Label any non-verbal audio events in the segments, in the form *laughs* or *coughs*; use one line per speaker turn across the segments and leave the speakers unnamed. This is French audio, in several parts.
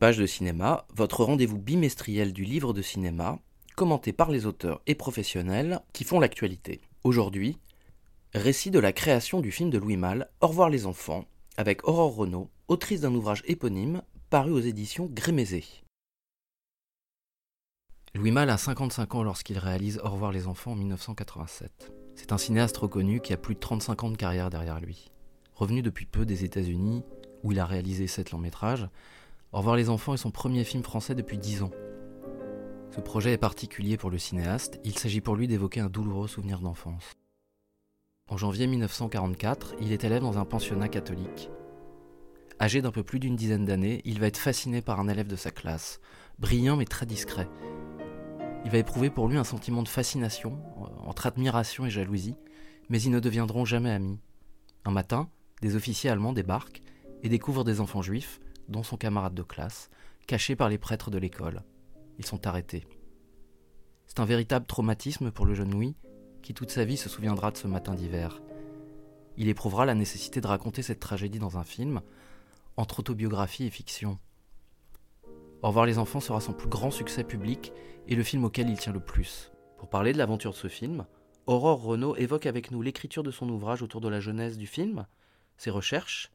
Page de cinéma, votre rendez-vous bimestriel du livre de cinéma, commenté par les auteurs et professionnels qui font l'actualité. Aujourd'hui, récit de la création du film de Louis Malle, Au revoir les enfants, avec Aurore Renaud, autrice d'un ouvrage éponyme paru aux éditions Grémézé. Louis Malle a 55 ans lorsqu'il réalise Au revoir les enfants en 1987. C'est un cinéaste reconnu qui a plus de 35 ans de carrière derrière lui. Revenu depuis peu des États-Unis, où il a réalisé 7 longs métrages, Au revoir les enfants est son premier film français depuis 10 ans. Ce projet est particulier pour le cinéaste, il s'agit pour lui d'évoquer un douloureux souvenir d'enfance. En janvier 1944, il est élève dans un pensionnat catholique. Âgé d'un peu plus d'une dizaine d'années, il va être fasciné par un élève de sa classe, brillant mais très discret. Il va éprouver pour lui un sentiment de fascination, entre admiration et jalousie, mais ils ne deviendront jamais amis. Un matin, des officiers allemands débarquent et découvrent des enfants juifs, dont son camarade de classe, cachés par les prêtres de l'école. Ils sont arrêtés. C'est un véritable traumatisme pour le jeune Louis, qui toute sa vie se souviendra de ce matin d'hiver. Il éprouvera la nécessité de raconter cette tragédie dans un film, entre autobiographie et fiction. Au revoir les enfants sera son plus grand succès public et le film auquel il tient le plus. Pour parler de l'aventure de ce film, Aurore Renaud évoque avec nous l'écriture de son ouvrage autour de la genèse du film, ses recherches,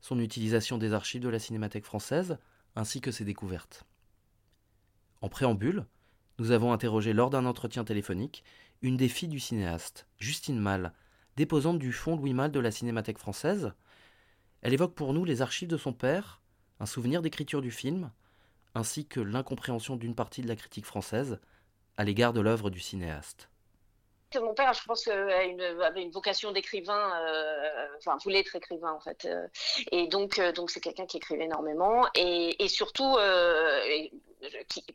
son utilisation des archives de la Cinémathèque française, ainsi que ses découvertes. En préambule, nous avons interrogé lors d'un entretien téléphonique une des filles du cinéaste, Justine Malle, déposante du fonds Louis Malle de la Cinémathèque française. Elle évoque pour nous les archives de son père, un souvenir d'écriture du film, ainsi que l'incompréhension d'une partie de la critique française à l'égard de l'œuvre du cinéaste.
Mon père, je pense, a une, avait une vocation d'écrivain, euh, voulait être écrivain en fait, euh, et donc euh, c'est quelqu'un qui écrivait énormément et, surtout euh,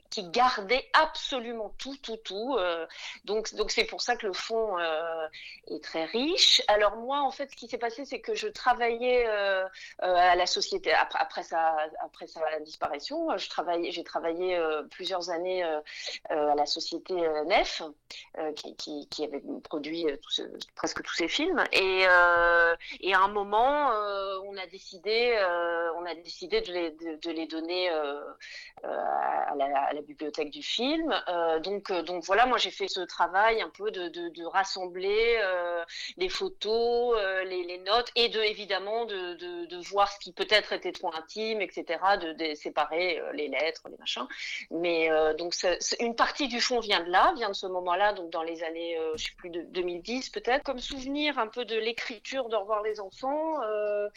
qui, gardait absolument tout, tout, tout. Euh, donc, c'est pour ça que le fond euh, est très riche. Alors moi, en fait, ce qui s'est passé, c'est que je travaillais euh, à la société après, sa disparition. J'ai travaillé plusieurs années à la société Nef, qui, qui, qui, avait produit tout ce, presque tous ces films. Et, et à un moment, on a décidé, on a décidé de les, de, les donner à la, bibliothèque du film. Euh, donc, euh, donc voilà, moi j'ai fait ce travail un peu de, de, rassembler euh, les photos, euh, les, notes et de évidemment de, voir ce qui peut-être était trop intime, etc. De, séparer euh, les lettres, les machins. Mais euh, donc une partie du fond vient de là, vient de ce moment-là, donc dans les années, je sais plus de 2010 peut-être, comme souvenir un peu de l'écriture de revoir les enfants. Euh,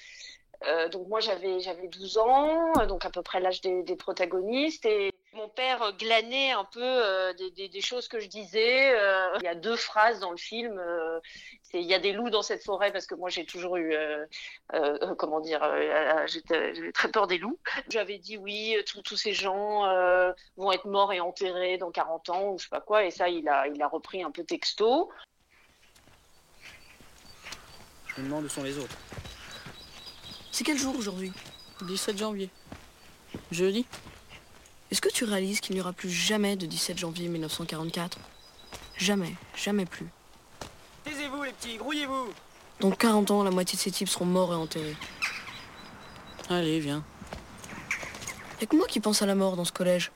donc moi j'avais j'avais 12 ans, donc à peu près l'âge des, des, protagonistes et mon père glanait un peu euh, des, des, des, choses que je disais. Euh, il y a deux phrases dans le film. Euh, c'est il y a des loups dans cette forêt parce que moi j'ai toujours eu comment dire j'avais très peur des loups. J'avais dit oui tous ces gens vont être morts et enterrés dans 40 ans ou je sais pas quoi et ça il a il a repris un peu texto.
Je me demande où sont les autres.
C'est quel jour aujourd'hui?
17 janvier.
Jeudi? Est-ce que tu réalises qu'il n'y aura plus jamais de 17 janvier 1944 Jamais, jamais plus.
Taisez-vous les petits, grouillez-vous
Dans 40 ans, la moitié de ces types seront morts et enterrés.
Allez, viens.
Y'a que moi qui pense à la mort dans ce collège.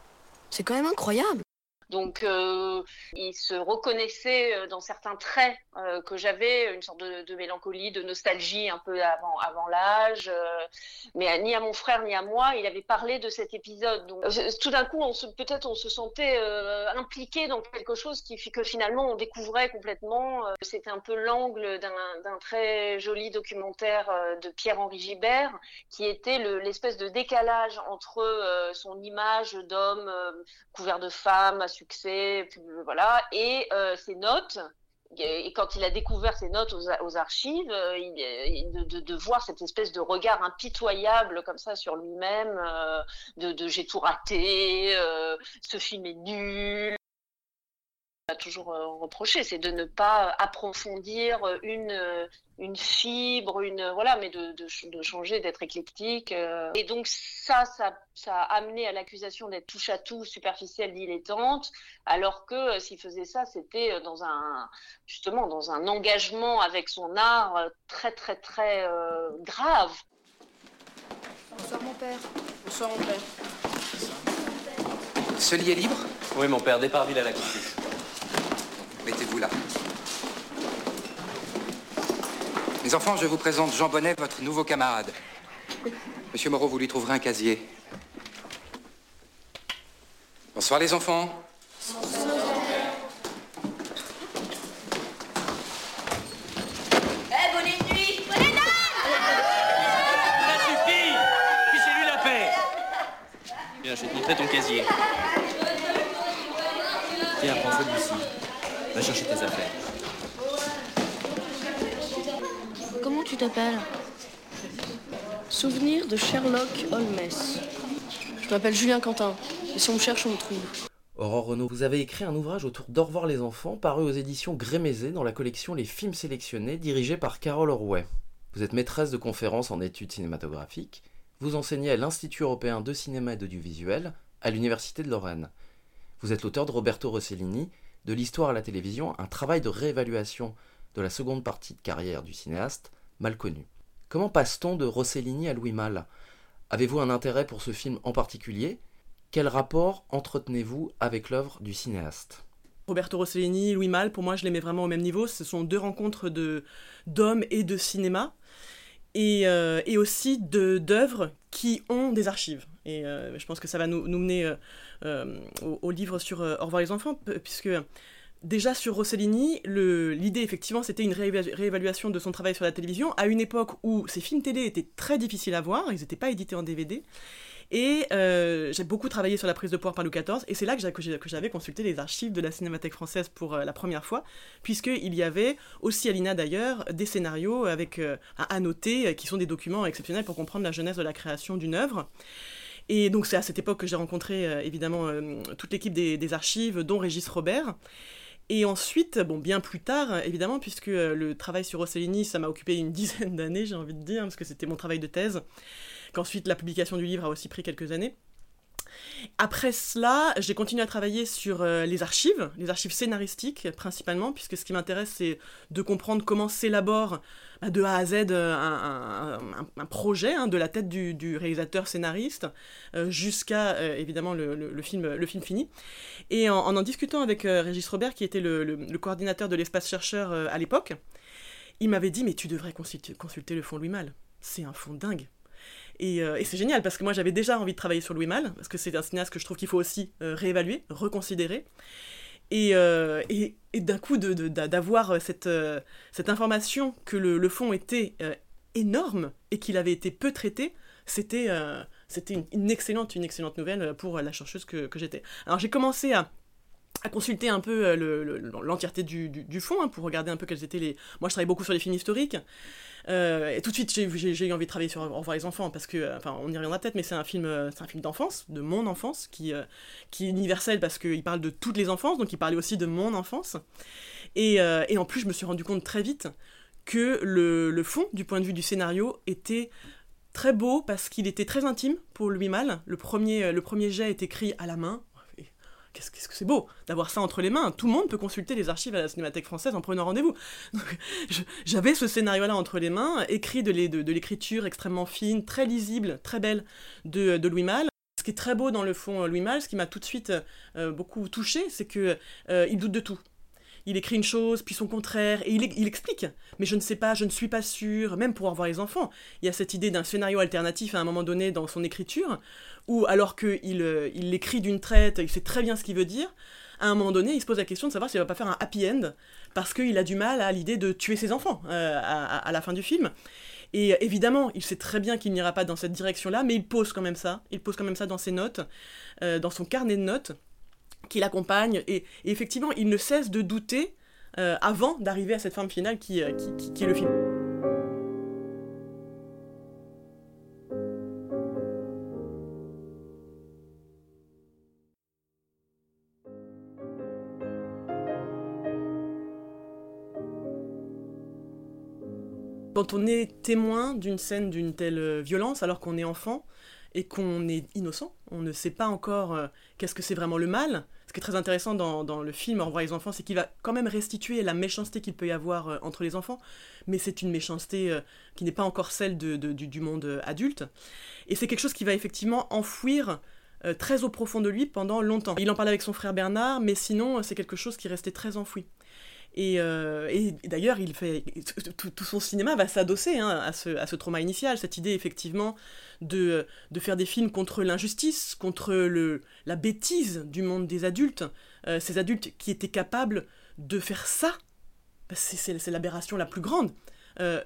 C'est quand même incroyable.
Donc, euh, il se reconnaissait dans certains traits euh, que j'avais, une sorte de, mélancolie, de nostalgie un peu avant, l'âge. Euh, mais ni à mon frère ni à moi, il avait parlé de cet épisode. Donc, tout d'un coup, peut-être on se sentait euh, impliqué dans quelque chose qui que finalement on découvrait complètement. C'était un peu l'angle d'un très joli documentaire de Pierre-Henri Gibert, qui était l'espèce de décalage entre son image d'homme couvert de femmes, succès, voilà, et euh, ses notes et quand il a découvert ces notes aux, archives, il, de, de, voir cette espèce de regard impitoyable comme ça sur lui-même, de, de j'ai tout raté, ce film est nul, a toujours euh, reproché, c'est de ne pas approfondir une, euh, une fibre, une voilà, mais de, de, changer, d'être éclectique. Euh. Et donc ça, ça, ça a amené à l'accusation d'être touche à tout, superficielle, dilettante, alors que s'il faisait ça, c'était dans un justement dans un engagement avec son art très très très grave.
Bonsoir mon père.
Bonsoir mon père.
Ce lit est libre?
Oui mon père, ville à la couture.
Mettez-vous là. Mes enfants, je vous présente Jean Bonnet, votre nouveau camarade. Monsieur Moreau, vous lui trouverez un casier. Bonsoir les enfants.
Eh, bonne nuit Bonne
Ça suffit Fichez-lui la paix Bien, je vais te montrer ton casier. Tiens, prends celui-ci. Va chercher tes affaires.
Comment tu t'appelles Souvenir de Sherlock Holmes. Je m'appelle Julien Quentin. Et si on me cherche, on me trouve.
Aurore Renaud, vous avez écrit un ouvrage autour d'Au revoir les enfants, paru aux éditions Grémézé dans la collection Les films sélectionnés, dirigée par Carole Orway. Vous êtes maîtresse de conférences en études cinématographiques. Vous enseignez à l'Institut européen de cinéma et d'audiovisuel à l'Université de Lorraine. Vous êtes l'auteur de Roberto Rossellini, de l'histoire à la télévision, un travail de réévaluation de la seconde partie de carrière du cinéaste, mal connu. Comment passe-t-on de Rossellini à Louis Malle? Avez-vous un intérêt pour ce film en particulier? Quel rapport entretenez-vous avec l'œuvre du cinéaste?
Roberto Rossellini, Louis Malle, pour moi, je les mets vraiment au même niveau. Ce sont deux rencontres de d'hommes et de cinéma, et, euh, et aussi d'œuvres qui ont des archives. Et euh, je pense que ça va nous, mener euh, euh, au, livre sur Au revoir les enfants, puisque déjà sur Rossellini, l'idée effectivement c'était une réévaluation de son travail sur la télévision à une époque où ces films télé étaient très difficiles à voir, ils n'étaient pas édités en DVD. Et j'ai beaucoup travaillé sur la prise de pouvoir par Louis XIV, et c'est là que j'avais consulté les archives de la Cinémathèque française pour la première fois, puisqu'il y avait aussi à l'INA d'ailleurs des scénarios avec à annoter, qui sont des documents exceptionnels pour comprendre la jeunesse de la création d'une œuvre. Et donc c'est à cette époque que j'ai rencontré euh, évidemment euh, toute l'équipe des, archives, dont Régis Robert. Et ensuite, bon, bien plus tard, évidemment, puisque euh, le travail sur Rossellini, ça m'a occupé une *laughs* dizaine d'années, j'ai envie de dire, parce que c'était mon travail de thèse, qu'ensuite la publication du livre a aussi pris quelques années. Après cela, j'ai continué à travailler sur les archives, les archives scénaristiques principalement, puisque ce qui m'intéresse, c'est de comprendre comment s'élabore de A à Z euh, un, projet hein, de la tête du, réalisateur scénariste euh, jusqu'à euh, évidemment le, film, le film fini. Et en en, discutant avec Régis Robert, qui était le, coordinateur de l'espace chercheur à l'époque, il m'avait dit mais tu devrais consulter, consulter le fond Louis Malle. C'est un fond dingue. Et, c'est génial parce que moi j'avais déjà envie de travailler sur Louis Malle, parce que c'est un cinéaste que je trouve qu'il faut aussi réévaluer, reconsidérer. Euh, et, et, d'un coup, d'avoir cette, euh, information que le, fond était euh, énorme et qu'il avait été peu traité, c'était c'était une, excellente, une excellente nouvelle pour la chercheuse que, que j'étais. Alors j'ai commencé à, à consulter un peu l'entièreté du, fond hein, pour regarder un peu quels étaient les... Moi je travaille beaucoup sur les films historiques. Euh, et tout de suite, j'ai eu envie de travailler sur Au revoir les enfants, parce que, euh, enfin, on y reviendra peut-être, mais c'est un film, euh, film d'enfance, de mon enfance, qui, qui est universel parce qu'il parle de toutes les enfances, donc il parlait aussi de mon enfance. Et, en plus, je me suis rendu compte très vite que le, fond, du point de vue du scénario, était très beau parce qu'il était très intime pour lui mal. Le premier, le premier jet est écrit à la main, qu'est-ce que c'est beau d'avoir ça entre les mains. Tout le monde peut consulter les archives à la Cinémathèque française en prenant rendez-vous. *laughs* J'avais ce scénario-là entre les mains, écrit de l'écriture extrêmement fine, très lisible, très belle de, Louis Malle. Ce qui est très beau dans le fond Louis Malle, ce qui m'a tout de suite euh, beaucoup touché, c'est que euh, il doute de tout il écrit une chose, puis son contraire, et il, explique. Mais je ne sais pas, je ne suis pas sûr, même pour avoir les enfants. Il y a cette idée d'un scénario alternatif à un moment donné dans son écriture, où alors qu'il euh, il l'écrit d'une traite, il sait très bien ce qu'il veut dire, à un moment donné, il se pose la question de savoir s'il va pas faire un happy end, parce qu'il a du mal à l'idée de tuer ses enfants euh, à, la fin du film. Et euh, évidemment, il sait très bien qu'il n'ira pas dans cette direction-là, mais il pose quand même ça. Il pose quand même ça dans ses notes, dans son carnet de notes qui l'accompagne. Et, effectivement, il ne cesse de douter euh, avant d'arriver à cette forme finale qui, euh, qui- qui est le film. Quand on est témoin d'une scène d'une telle euh, violence alors qu'on est enfant et qu'on est innocent, on ne sait pas encore euh, qu'est-ce que c'est vraiment le mal. Ce qui est très intéressant dans, le film Au les enfants, c'est qu'il va quand même restituer la méchanceté qu'il peut y avoir euh, entre les enfants, mais c'est une méchanceté euh, qui n'est pas encore celle du, du monde adulte. Et c'est quelque chose qui va effectivement enfouir très au profond de lui pendant longtemps. Il en parle avec son frère Bernard, mais sinon c'est quelque chose qui restait très enfoui. Et, euh, et d'ailleurs, il fait tout, son cinéma va s'adosser hein, à, ce, à ce trauma initial, cette idée effectivement de, de faire des films contre l'injustice, contre le, la bêtise du monde des adultes, Euh, ces adultes qui étaient capables de faire ça. Bah, c'est- l'aberration la plus grande. Euh,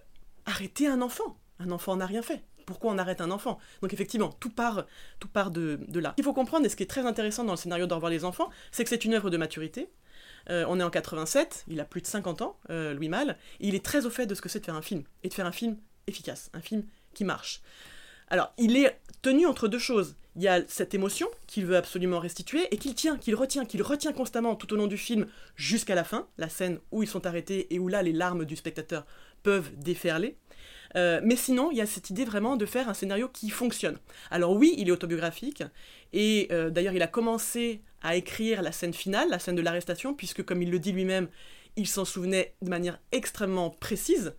arrêter un enfant, un enfant n'a rien fait. Pourquoi on arrête un enfant? Donc effectivement, tout part, tout part de, de là. Ce qu'il faut comprendre, et ce qui est très intéressant dans le scénario d'Au revoir les enfants, c'est que c'est une œuvre de maturité. Euh, on est en 87, il a plus de 50 ans, euh, Louis Malle, et il est très au fait de ce que c'est de faire un film, et de faire un film efficace, un film qui marche. Alors, il est tenu entre deux choses. Il y a cette émotion qu'il veut absolument restituer et qu'il tient, qu'il retient, qu'il retient constamment tout au long du film jusqu'à la fin, la scène où ils sont arrêtés et où là les larmes du spectateur peuvent déferler. Euh, mais sinon, il y a cette idée vraiment de faire un scénario qui fonctionne. Alors oui, il est autobiographique, et euh, d'ailleurs il a commencé à écrire la scène finale, la scène de l'arrestation, puisque comme il le dit lui-même, il s'en souvenait de manière extrêmement précise,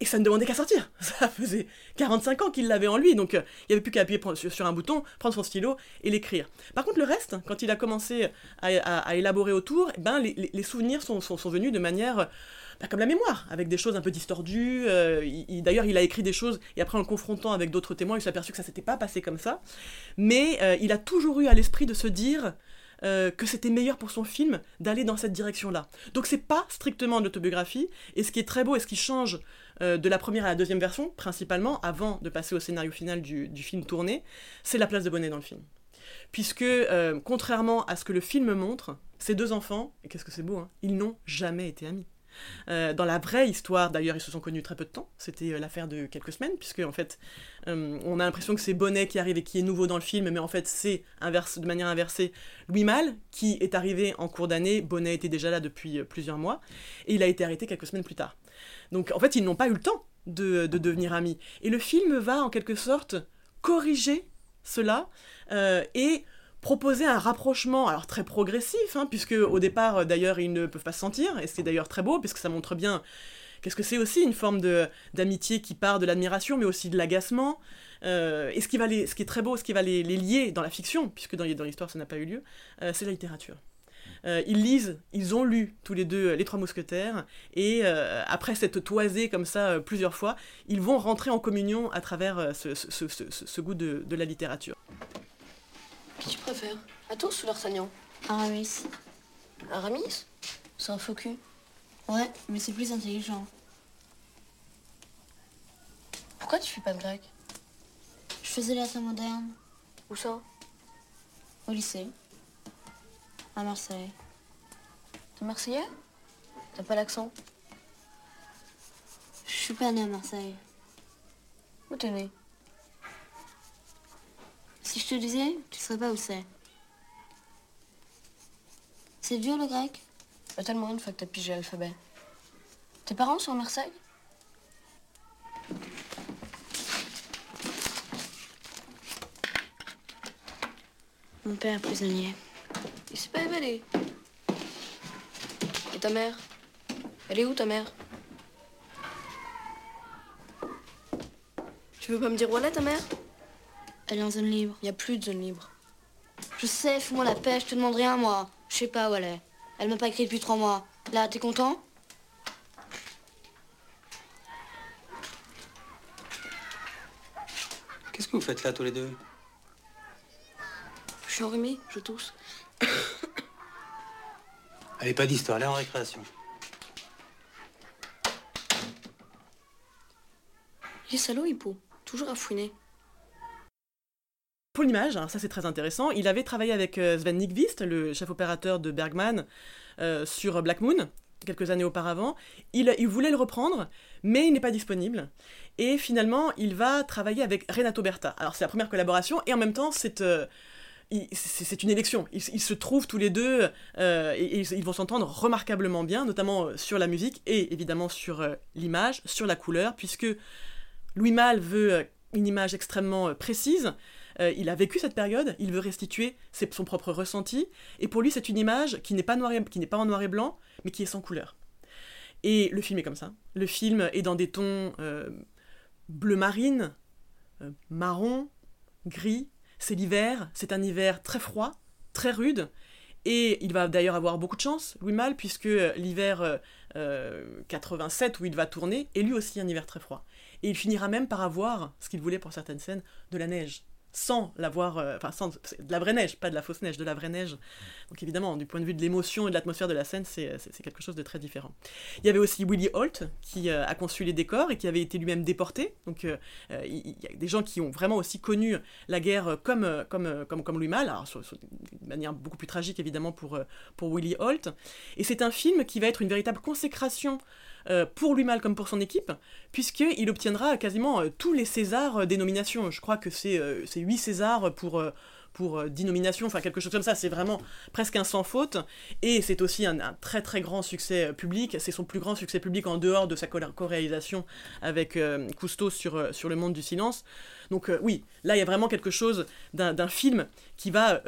et ça ne demandait qu'à sortir. *laughs* Ça faisait 45 ans qu'il l'avait en lui, donc euh, il n'y avait plus qu'à appuyer sur, un bouton, prendre son stylo et l'écrire. Par contre, le reste, quand il a commencé à, élaborer autour, eh ben, les, souvenirs sont, sont- venus de manière comme la mémoire, avec des choses un peu distordues. euh, il- il- D'ailleurs, il a écrit des choses, et après en le confrontant avec d'autres témoins, il s'est aperçu que ça s'était pas passé comme ça. Mais euh, il a toujours eu à l'esprit de se dire euh, que c'était meilleur pour son film d'aller dans cette direction-là. Donc c'est pas strictement de l'autobiographie, et ce qui est très beau et ce qui change de la première à la deuxième version, principalement, avant de passer au scénario final du, film tourné, c'est la place de Bonnet dans le film. Puisque, contrairement à ce que le film montre, ces deux enfants, et qu'est-ce que c'est beau, hein, ils n'ont jamais été amis. Euh, dans la vraie histoire, d'ailleurs, ils se sont connus très peu de temps. C'était euh, l'affaire de quelques semaines, puisque en fait, euh, on a l'impression que c'est Bonnet qui arrive et qui est nouveau dans le film, mais en fait, c'est inverse, de manière inversée Louis Malle qui est arrivé en cours d'année. Bonnet était déjà là depuis plusieurs mois, et il a été arrêté quelques semaines plus tard. Donc, en fait, ils n'ont pas eu le temps de, de devenir amis. Et le film va, en quelque sorte, corriger cela et proposer un rapprochement, alors très progressif, hein, puisque au départ, euh, d'ailleurs, ils ne peuvent pas se sentir, et c'est d'ailleurs très beau, puisque ça montre bien qu'est-ce que c'est aussi une forme de d'amitié qui part de l'admiration, mais aussi de l'agacement. Euh, et ce qui, va ce qui est très beau, ce qui va les, lier dans la fiction, puisque dans, l'histoire ça n'a pas eu lieu, euh, c'est la littérature. Ils lisent, ils ont lu tous les deux Les Trois Mousquetaires, et après cette toisée comme ça plusieurs fois, ils vont rentrer en communion à travers ce, goût de la littérature.
Qui tu préfères Athos ou D'Artagnan
Aramis.
Aramis C'est un faux cul.
Ouais, mais c'est plus intelligent.
Pourquoi tu fais pas de grec
Je faisais latin moderne
Où ça?
Au lycée. À Marseille.
T'es marseillais? T'as pas l'accent?
Je suis pas née à Marseille.
Où t'es né
Si je te disais, tu saurais pas où c'est. C'est dur le grec?
Bah tellement une fois que t'as pigé l'alphabet. Tes parents sont à Marseille?
Mon père est prisonnier.
Il s'est pas évalué. Et ta mère? Elle est où ta mère? Tu veux pas me dire où elle est ta mère?
Elle est en zone libre.
Y a plus de zone libre.
Je sais, fous-moi la paix, je te demande rien moi. Je sais pas où elle est. Elle m'a pas écrit depuis trois mois. Là, t'es content?
Qu'est-ce que vous faites là tous les deux?
Je suis enrhumée, je tousse. *coughs*
Allez, pas d'histoire, allez en récréation.
Il est salaud, Hippo. Toujours à fouiner.
Pour l'image, hein, ça c'est très intéressant, il avait travaillé avec euh, Sven Nykvist, le chef opérateur de Bergman, euh, sur Black Moon, quelques années auparavant. Il, voulait le reprendre, mais il n'est pas disponible. Et finalement, il va travailler avec Renato Berta. Alors c'est la première collaboration, et en même temps, c'est... euh, une élection. Ils, se trouvent tous les deux et, ils vont s'entendre remarquablement bien, notamment sur la musique et évidemment sur l'image, sur la couleur, puisque Louis Malle veut une image extrêmement précise. Euh, il a vécu cette période, il veut restituer son propre ressenti, et pour lui c'est une image qui n'est pas, noir et- en noir et blanc, mais qui est sans couleur. Et le film est comme ça. Le film est dans des tons euh, bleu marine, euh, marron, gris. C'est l'hiver, c'est un hiver très froid, très rude, et il va d'ailleurs avoir beaucoup de chance, Louis Malle, puisque l'hiver euh, 87 où il va tourner est lui aussi un hiver très froid. Et il finira même par avoir, ce qu'il voulait pour certaines scènes, de la neige. Sans l'avoir, euh, sans, de la vraie neige, pas de la fausse neige, de la vraie neige. Donc évidemment, du point de vue de l'émotion et de l'atmosphère de la scène, c'est c'est quelque chose de très différent. Il y avait aussi Willie Holt, qui euh, a conçu les décors et qui avait été lui-même déporté. Donc euh, euh, il y a des gens qui ont vraiment aussi connu la guerre euh, comme, euh, comme, euh, comme, comme Louis Malle, alors manière beaucoup plus tragique évidemment pour, euh, pour Willie Holt. Et c'est un film qui va être une véritable consécration euh, pour Louis Malle comme pour son équipe, puisqu'il obtiendra quasiment euh, tous les Césars euh, des nominations. Je crois que c'est euh, c'est 8 Césars pour, pour euh, 10 nominations, enfin quelque chose comme ça. C'est vraiment presque un sans faute. Et c'est aussi un, très très grand succès public. C'est son plus grand succès public en dehors de sa co- co-réalisation avec Cousteau sur, sur Le Monde du Silence. Donc oui, là il y a vraiment quelque chose d'un film qui va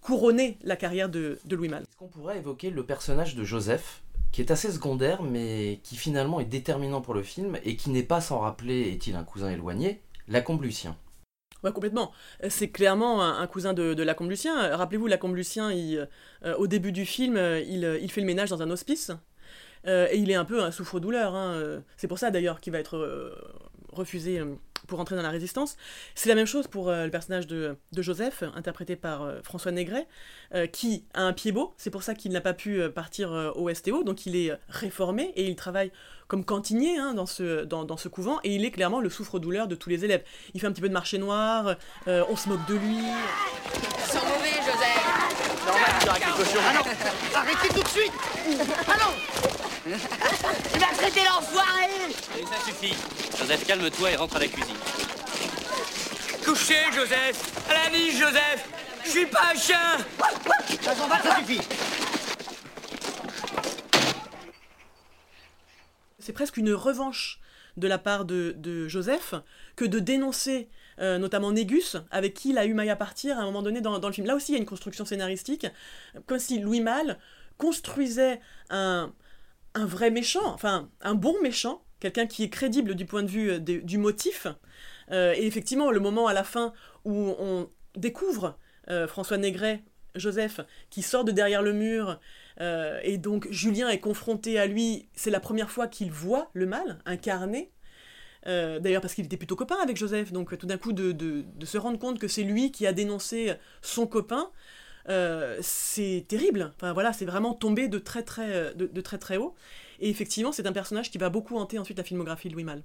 couronner la carrière de, de Louis Malle.
Est-ce qu'on pourrait évoquer le personnage de Joseph, qui est assez secondaire, mais qui finalement est déterminant pour le film, et qui n'est pas sans rappeler, est-il un cousin éloigné, Lacombe Lucien
Ouais, complètement. C'est clairement un, cousin de, de Lacombe Lucien. Rappelez-vous, Lacombe Lucien, euh, au début du film, euh, il, fait le ménage dans un hospice. Euh, et il est un peu un souffre-douleur. hein. C'est pour ça d'ailleurs qu'il va être refusé pour entrer dans la résistance. C'est la même chose pour euh, le personnage de, de Joseph, interprété par euh, François Négret, euh, qui a un pied beau. C'est pour ça qu'il n'a pas pu partir euh, au STO. Donc il est réformé et il travaille comme cantinier hein, dans, ce, dans, dans ce couvent. Et il est clairement le souffre-douleur de tous les élèves. Il fait un petit peu de marché noir, euh, on se moque de lui.
Sans mauvais, Joseph chose. Ah non Arrêtez tout de suite Ah non Il va traiter l'enfoiré
Et ça suffit. Joseph, calme-toi et rentre à la cuisine.
Couchez, Joseph À la niche, Joseph Je suis pas un chien Ça s'en va, ça suffit
C'est presque une revanche de la part de, de Joseph que de dénoncer euh, notamment Négus, avec qui il a eu maille à partir à un moment donné dans, dans le film. Là aussi, il y a une construction scénaristique, comme si Louis Malle construisait un, un vrai méchant, enfin un bon méchant, quelqu'un qui est crédible du point de vue euh, du motif. Euh, et effectivement, le moment à la fin où on découvre euh, François Négret, Joseph, qui sort de derrière le mur, et donc Julien est confronté à lui, c'est la première fois qu'il voit le mal incarné. D'ailleurs parce qu'il était plutôt copain avec Joseph, donc tout d'un coup de se rendre compte que c'est lui qui a dénoncé son copain, euh, c'est terrible. Enfin voilà, c'est vraiment tombé de très très de, de très très haut. Et effectivement, c'est un personnage qui va beaucoup hanter ensuite la filmographie de Louis Malle.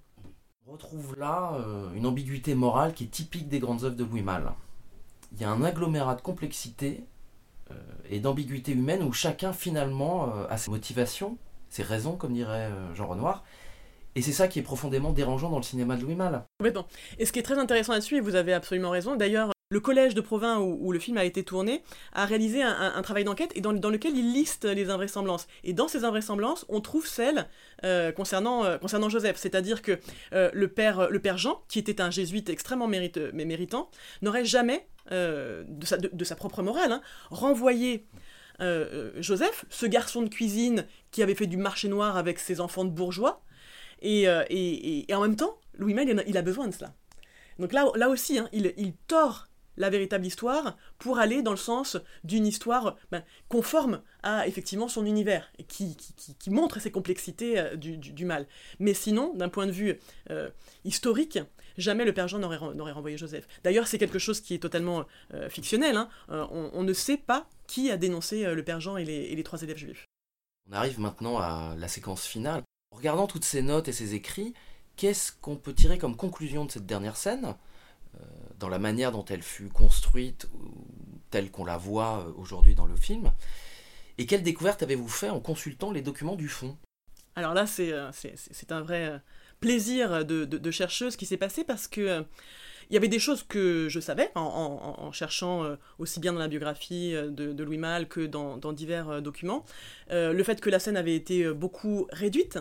On retrouve là euh, une ambiguïté morale qui est typique des grandes œuvres de Louis Malle. Il y a un agglomérat de complexité euh, et d'ambiguïté humaine où chacun finalement euh, a ses motivations, ses raisons, comme dirait euh, Jean Renoir. Et c'est ça qui est profondément dérangeant dans le cinéma de Louis Malle.
Complètement. Et ce qui est très intéressant là-dessus, et vous avez absolument raison, d'ailleurs, le collège de Provins où, le film a été tourné a réalisé un, travail d'enquête et dans, lequel il liste les invraisemblances. Et dans ces invraisemblances, on trouve celles euh, concernant, euh, concernant Joseph. C'est-à-dire que euh, le, père, Jean, qui était un jésuite extrêmement méritant, n'aurait jamais, de, sa, propre morale, hein, renvoyé Joseph, ce garçon de cuisine qui avait fait du marché noir avec ses enfants de bourgeois, et, en même temps, Louis Malle, il a- besoin de cela. Donc là, là aussi, hein, il, il tord la véritable histoire pour aller dans le sens d'une histoire ben, conforme à effectivement son univers qui, montre ces complexités euh, du, mal. Mais sinon, d'un point de vue euh, historique, jamais le père Jean n'aurait ren- n'aurait renvoyé Joseph. D'ailleurs, c'est quelque chose qui est totalement euh, fictionnel. hein. On, ne sait pas qui a dénoncé le père Jean et les, et les trois élèves juifs.
On arrive maintenant à la séquence finale. Regardant toutes ces notes et ces écrits, qu'est-ce qu'on peut tirer comme conclusion de cette dernière scène, dans la manière dont elle fut construite, telle qu'on la voit euh, aujourd'hui dans le film Et quelle découverte avez-vous fait en consultant les documents du fond?
Alors là, c'est euh, un vrai euh, plaisir de, de, de chercheuse qui s'est passé parce que euh, il y avait des choses que je savais en, cherchant euh, aussi bien dans la biographie euh, de, Louis Malle que dans, divers euh, documents. Euh, le fait que la scène avait été euh, beaucoup réduite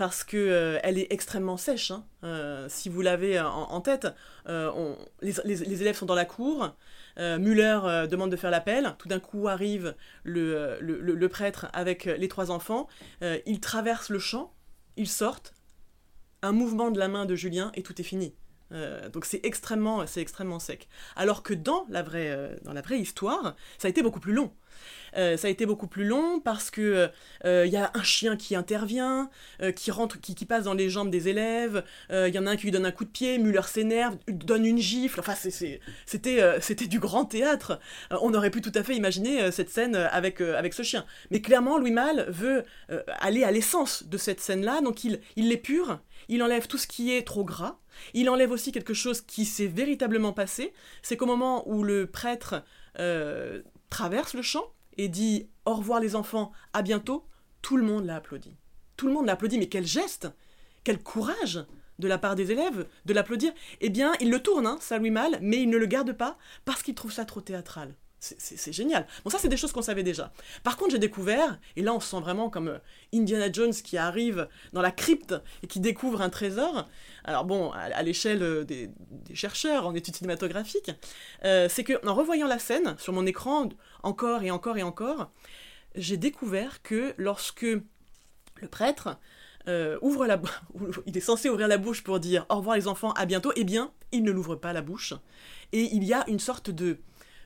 parce que euh, elle est extrêmement sèche. hein. Euh, si vous l'avez en, en tête, euh, les, élèves sont dans la cour. euh, Muller euh, demande de faire l'appel. Tout d'un coup arrive le, euh, prêtre avec euh, les trois enfants. Euh, ils traversent le champ, ils sortent. Un mouvement de la main de Julien et tout est fini. Euh, donc c'est extrêmement, sec. Alors que euh, dans la vraie histoire, ça a été beaucoup plus long. Euh, ça a été beaucoup plus long parce que euh, il y a un chien qui intervient, euh, qui rentre, qui, passe dans les jambes des élèves. euh, Il y en a un qui lui donne un coup de pied, Muller s'énerve, donne une gifle. Enfin, c'était, euh, c'était du grand théâtre. Euh, on aurait pu tout à fait imaginer euh, cette scène euh, avec, euh, avec ce chien. Mais clairement, Louis Malle veut euh, aller à l'essence de cette scène-là, donc il, il l'épure, il enlève tout ce qui est trop gras. Il enlève aussi quelque chose qui s'est véritablement passé. C'est qu'au moment où le prêtre euh, traverse le champ et dit au revoir les enfants, à bientôt, tout le monde l'a applaudi. Tout le monde l'a applaudi, mais quel geste Quel courage de la part des élèves de l'applaudir Eh bien, il le tourne, hein, ça lui mal, mais il ne le garde pas parce qu'il trouve ça trop théâtral. C'est- génial. Bon, ça, c'est des choses qu'on savait déjà. Par contre, j'ai découvert, et là, on se sent vraiment comme euh, Indiana Jones qui arrive dans la crypte et qui découvre un trésor. Alors, bon, à, l'échelle euh, des, chercheurs en études cinématographiques, euh, c'est que en revoyant la scène sur mon écran, encore et encore et encore, j'ai découvert que lorsque le prêtre ouvre la *laughs* il est censé ouvrir la bouche pour dire au revoir les enfants, à bientôt, eh bien, il ne l'ouvre pas la bouche. Et il y a une sorte de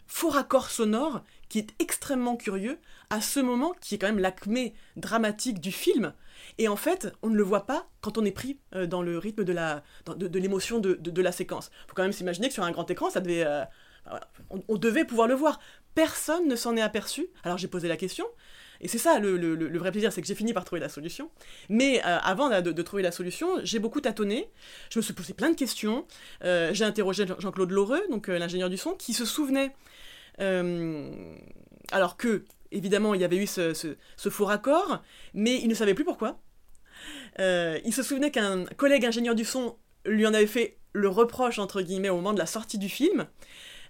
faux raccord sonore qui est extrêmement curieux à ce moment qui est quand même l'acmé dramatique du film. Et en fait, on ne le voit pas quand on est pris euh, dans le rythme de la de, l'émotion de, de- la séquence. faut quand même s'imaginer que sur un grand écran, ça devait euh, on, devait pouvoir le voir. Personne ne s'en est aperçu. Alors j'ai posé la question. Et c'est ça le, le- vrai plaisir, c'est que j'ai fini par trouver la solution. Mais euh, avant de, trouver la solution, j'ai beaucoup tâtonné. Je me suis posé plein de questions. J'ai interrogé Jean- Jean-Claude Lheureux, donc l'ingénieur du son, qui se souvenait, euh, alors que évidemment il y avait eu ce, ce- ce faux raccord, mais il ne savait plus pourquoi. Euh, il se souvenait qu'un collègue ingénieur du son lui en avait fait le reproche entre guillemets au moment de la sortie du film.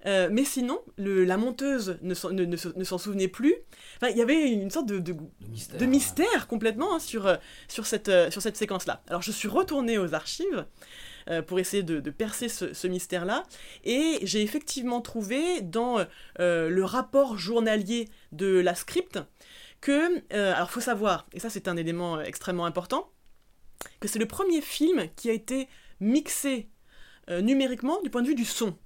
Euh, mais sinon, le- la monteuse ne s'en ne- ne souvenait plus. Enfin, il y avait une sorte de, de,
mystère,
de mystère complètement hein, sur, sur cette, sur cette séquence-là. Alors, je suis retournée aux archives euh, pour essayer de, de percer ce, ce mystère-là, et j'ai effectivement trouvé dans euh, le rapport journalier de la script que, euh, alors faut savoir, et ça c'est un élément euh, extrêmement important, que c'est le premier film qui a été mixé numériquement du point de vue du son.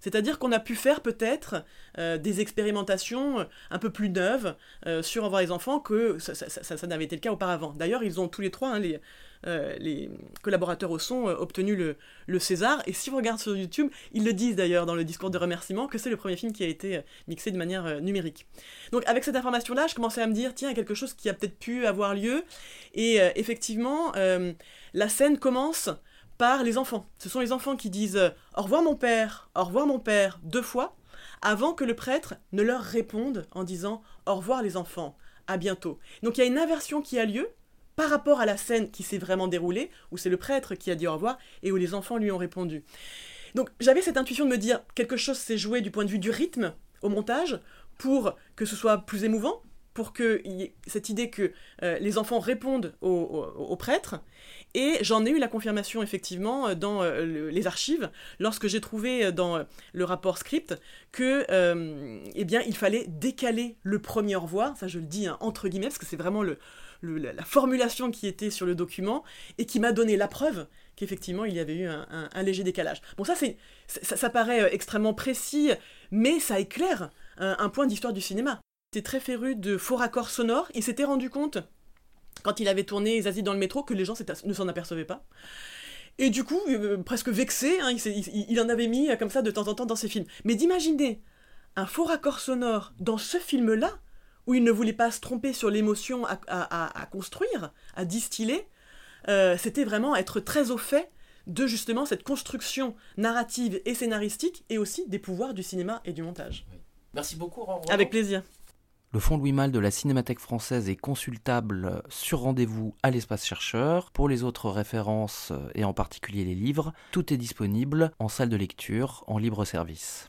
C'est-à-dire qu'on a pu faire peut-être euh, des expérimentations un peu plus neuves euh, sur revoir les enfants que ça, ça- ça- ça n'avait été le cas auparavant. D'ailleurs, ils ont tous les trois, hein, les, euh, les collaborateurs au son, euh, obtenu le, le César. Et si vous regardez sur YouTube, ils le disent d'ailleurs dans le discours de remerciement que c'est le premier film qui a été euh, mixé de manière numérique. Donc avec cette information-là, je commençais à me dire, tiens, il y a quelque chose qui a peut-être pu avoir lieu. Et effectivement, la scène commence par les enfants. Ce sont les enfants qui disent au revoir mon père, au revoir mon père deux fois, avant que le prêtre ne leur réponde en disant au revoir les enfants, à bientôt. Donc il y a une inversion qui a lieu par rapport à la scène qui s'est vraiment déroulée, où c'est le prêtre qui a dit au revoir et où les enfants lui ont répondu. Donc j'avais cette intuition de me dire quelque chose s'est joué du point de vue du rythme au montage pour que ce soit plus émouvant, pour que cette idée que euh, les enfants répondent au, prêtre. Et j'en ai eu la confirmation effectivement euh, dans euh, le- les archives, lorsque j'ai trouvé dans le rapport script que eh bien, il fallait décaler le premier au revoir, ça je le dis hein, entre guillemets, parce que c'est vraiment le, la, la formulation qui était sur le document et qui m'a donné la preuve qu'effectivement il y avait eu un, léger décalage. Bon ça c'est ça, paraît euh, extrêmement précis, mais ça éclaire un, un point d'histoire du cinéma. Il était très féru de faux raccords sonores, il s'était rendu compte quand il avait tourné Zazie dans le métro que les gens ne s'en apercevaient pas. Et du coup, euh, presque vexé, hein, il- il en avait mis euh, comme ça de temps en temps dans ses films. Mais d'imaginer un faux raccord sonore dans ce film-là, où il ne voulait pas se tromper sur l'émotion à, à- à- à construire, à distiller, euh, c'était vraiment être très au fait de justement cette construction narrative et scénaristique, et aussi des pouvoirs du cinéma et du montage.
Merci beaucoup.
Avec plaisir.
Le fonds Louis Malle de la Cinémathèque française est consultable sur rendez-vous à l'espace chercheur. Pour les autres références, et en particulier les livres, tout est disponible en salle de lecture, en libre service.